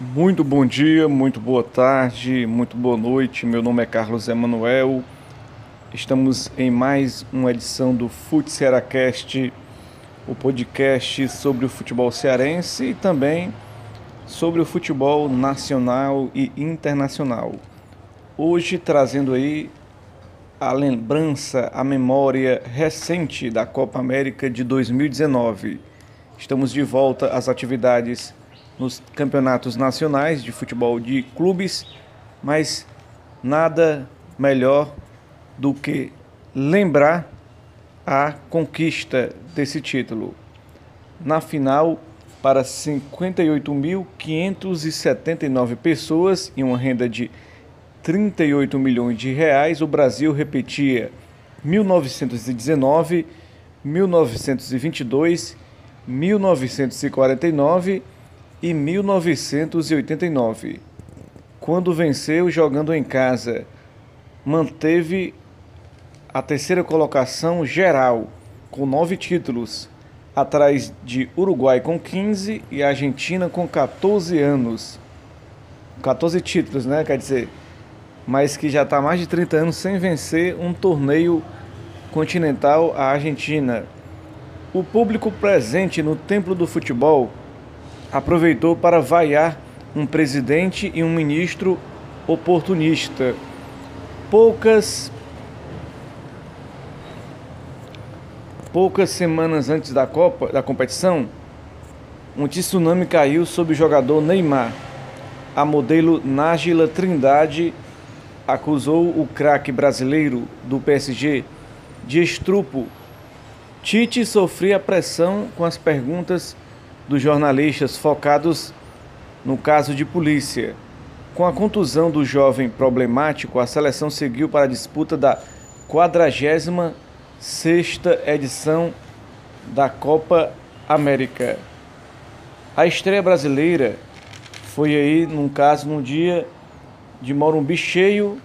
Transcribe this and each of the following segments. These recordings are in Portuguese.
Muito bom dia, muito boa tarde, muito boa noite. Meu nome é Carlos Emanuel. Estamos em mais uma edição do Fute Cearacast, o podcast sobre o futebol cearense e também sobre o futebol nacional e internacional. Hoje trazendo aí a lembrança, a memória recente da Copa América de 2019. Estamos de volta às atividades nos campeonatos nacionais de futebol de clubes, mas nada melhor do que lembrar a conquista desse título. Na final, para 58.579 pessoas e uma renda de 38 milhões de reais, o Brasil repetia 1919, 1922, 1949 e 1989. Quando venceu jogando em casa, manteve a terceira colocação geral, com nove títulos, atrás de Uruguai com 15 e Argentina com 14 anos. 14 títulos, né? Quer dizer, mas que já está mais de 30 anos sem vencer um torneio continental a Argentina. O público presente no Templo do Futebol aproveitou para vaiar um presidente e um ministro oportunista. Poucas poucas semanas antes da Copa, da competição, um tsunami caiu sobre o jogador Neymar. A modelo Nájila Trindade acusou o craque brasileiro do PSG de estrupo. Tite sofria pressão com as perguntas dos jornalistas focados no caso de polícia. Com a contusão do jovem problemático, a seleção seguiu para a disputa da 46 edição da Copa América. A estreia brasileira foi aí, num caso, num dia de Morumbi cheio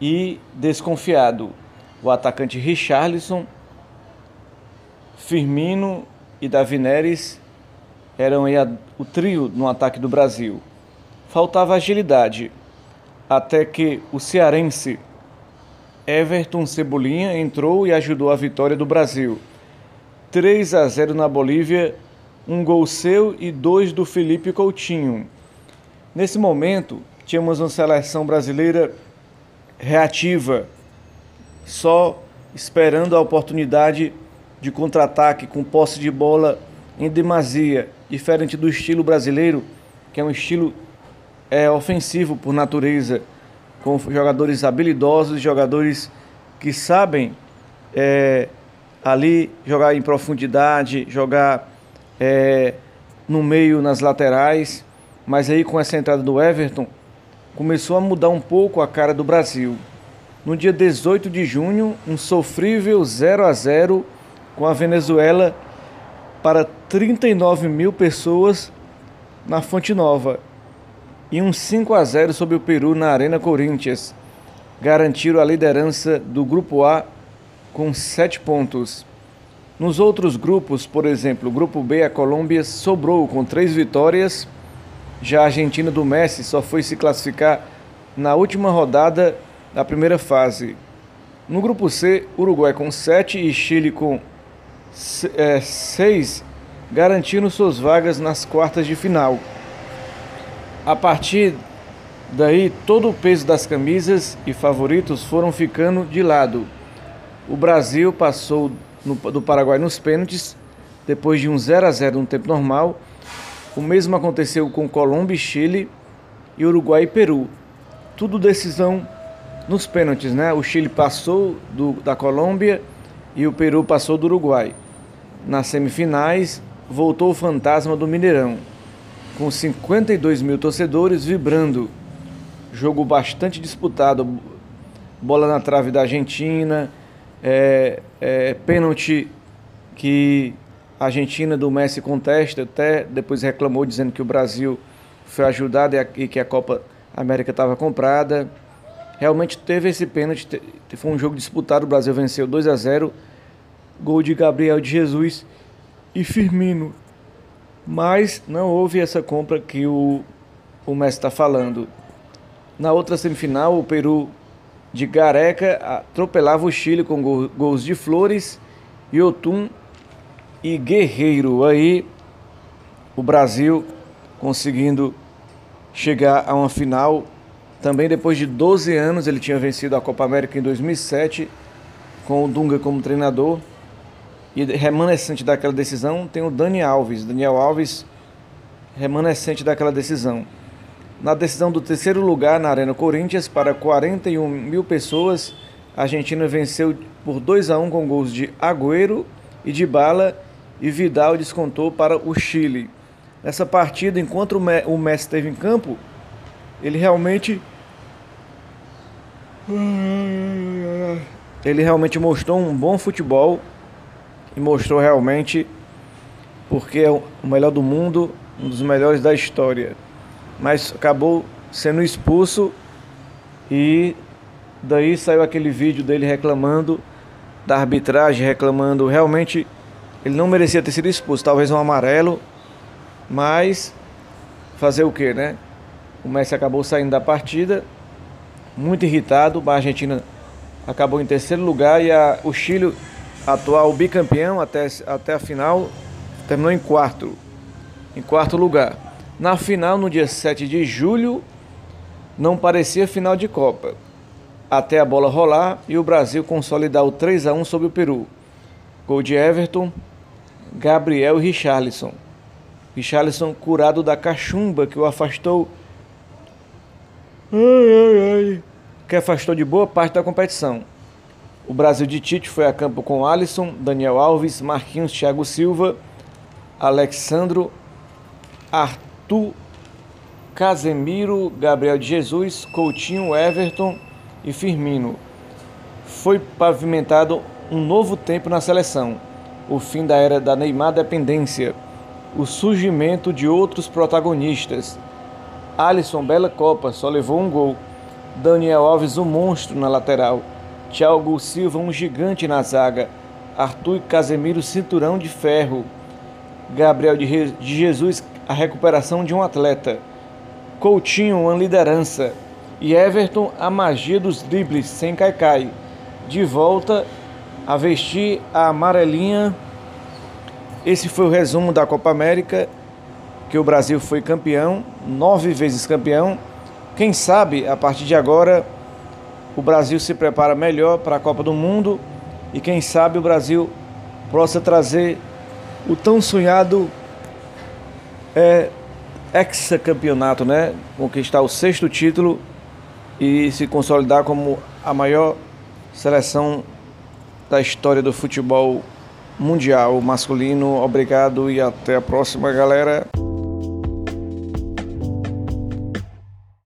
e desconfiado. O atacante Richarlison, Firmino e Davi Neres eram o trio no ataque do Brasil. Faltava agilidade, até que o cearense Everton Cebolinha entrou e ajudou a vitória do Brasil. 3 a 0 na Bolívia, um gol seu e dois do Felipe Coutinho. Nesse momento, tínhamos uma seleção brasileira reativa, só esperando a oportunidade de contra-ataque com posse de bola em demasia diferente do estilo brasileiro, que é um estilo é, ofensivo por natureza, com jogadores habilidosos, jogadores que sabem é, ali jogar em profundidade, jogar é, no meio, nas laterais. Mas aí com essa entrada do Everton, começou a mudar um pouco a cara do Brasil. No dia 18 de junho, um sofrível 0 a 0 com a Venezuela para 39 mil pessoas na Fonte Nova e um 5 a 0 sobre o Peru na Arena Corinthians. Garantiram a liderança do Grupo A com 7 pontos. Nos outros grupos, por exemplo, o Grupo B, a Colômbia sobrou com 3 vitórias. Já a Argentina do Messi só foi se classificar na última rodada da primeira fase. No grupo C, Uruguai com 7 e Chile com é, seis garantindo suas vagas nas quartas de final. A partir daí, todo o peso das camisas e favoritos foram ficando de lado. O Brasil passou no, do Paraguai nos pênaltis, depois de um 0 a 0 no tempo normal. O mesmo aconteceu com Colômbia e Chile e Uruguai e Peru. Tudo decisão nos pênaltis, né? O Chile passou do, da Colômbia e o Peru passou do Uruguai. Nas semifinais, voltou o fantasma do Mineirão, com 52 mil torcedores vibrando. Jogo bastante disputado, bola na trave da Argentina, é, é, pênalti que a Argentina do Messi contesta, até depois reclamou dizendo que o Brasil foi ajudado e que a Copa América estava comprada. Realmente teve esse pênalti, foi um jogo disputado, o Brasil venceu 2 a 0 gol de Gabriel de Jesus e Firmino. Mas não houve essa compra que o o Messi está falando. Na outra semifinal, o Peru de Gareca atropelava o Chile com gols de Flores, Yotun e Guerreiro. Aí o Brasil conseguindo chegar a uma final. Também depois de 12 anos, ele tinha vencido a Copa América em 2007 com o Dunga como treinador. E remanescente daquela decisão tem o Dani Alves. Daniel Alves, remanescente daquela decisão. Na decisão do terceiro lugar na Arena Corinthians, para 41 mil pessoas, a Argentina venceu por 2 a 1 com gols de Agüero e de Bala e Vidal descontou para o Chile. Nessa partida, enquanto o Messi esteve em campo, ele realmente ele realmente mostrou um bom futebol e mostrou realmente porque é o melhor do mundo, um dos melhores da história. Mas acabou sendo expulso e daí saiu aquele vídeo dele reclamando da arbitragem, reclamando realmente ele não merecia ter sido expulso, talvez um amarelo, mas fazer o que, né? O Messi acabou saindo da partida, muito irritado, a Argentina acabou em terceiro lugar e a, o Chile atual bicampeão até, até a final, terminou em quarto, em quarto lugar. Na final, no dia 7 de julho, não parecia final de Copa, até a bola rolar e o Brasil consolidar o 3 a 1 sobre o Peru. Gol de Everton, Gabriel e Richarlison. Richarlison curado da cachumba que o afastou que afastou de boa parte da competição. O Brasil de Tite foi a campo com Alisson, Daniel Alves, Marquinhos, Thiago Silva, Alexandro, Arthur, Casemiro, Gabriel de Jesus, Coutinho, Everton e Firmino. Foi pavimentado um novo tempo na seleção, o fim da era da Neymar dependência, o surgimento de outros protagonistas. Alisson, bela Copa, só levou um gol. Daniel Alves, um monstro na lateral. Thiago Silva, um gigante na zaga. Arthur e Casemiro, cinturão de ferro. Gabriel de Jesus, a recuperação de um atleta. Coutinho, uma liderança. E Everton, a magia dos dribles sem caicai. De volta a vestir a amarelinha. Esse foi o resumo da Copa América, que o Brasil foi campeão, nove vezes campeão. Quem sabe, a partir de agora o Brasil se prepara melhor para a Copa do Mundo e quem sabe o Brasil possa trazer o tão sonhado é, ex-campeonato, né? Conquistar o sexto título e se consolidar como a maior seleção da história do futebol mundial masculino. Obrigado e até a próxima, galera.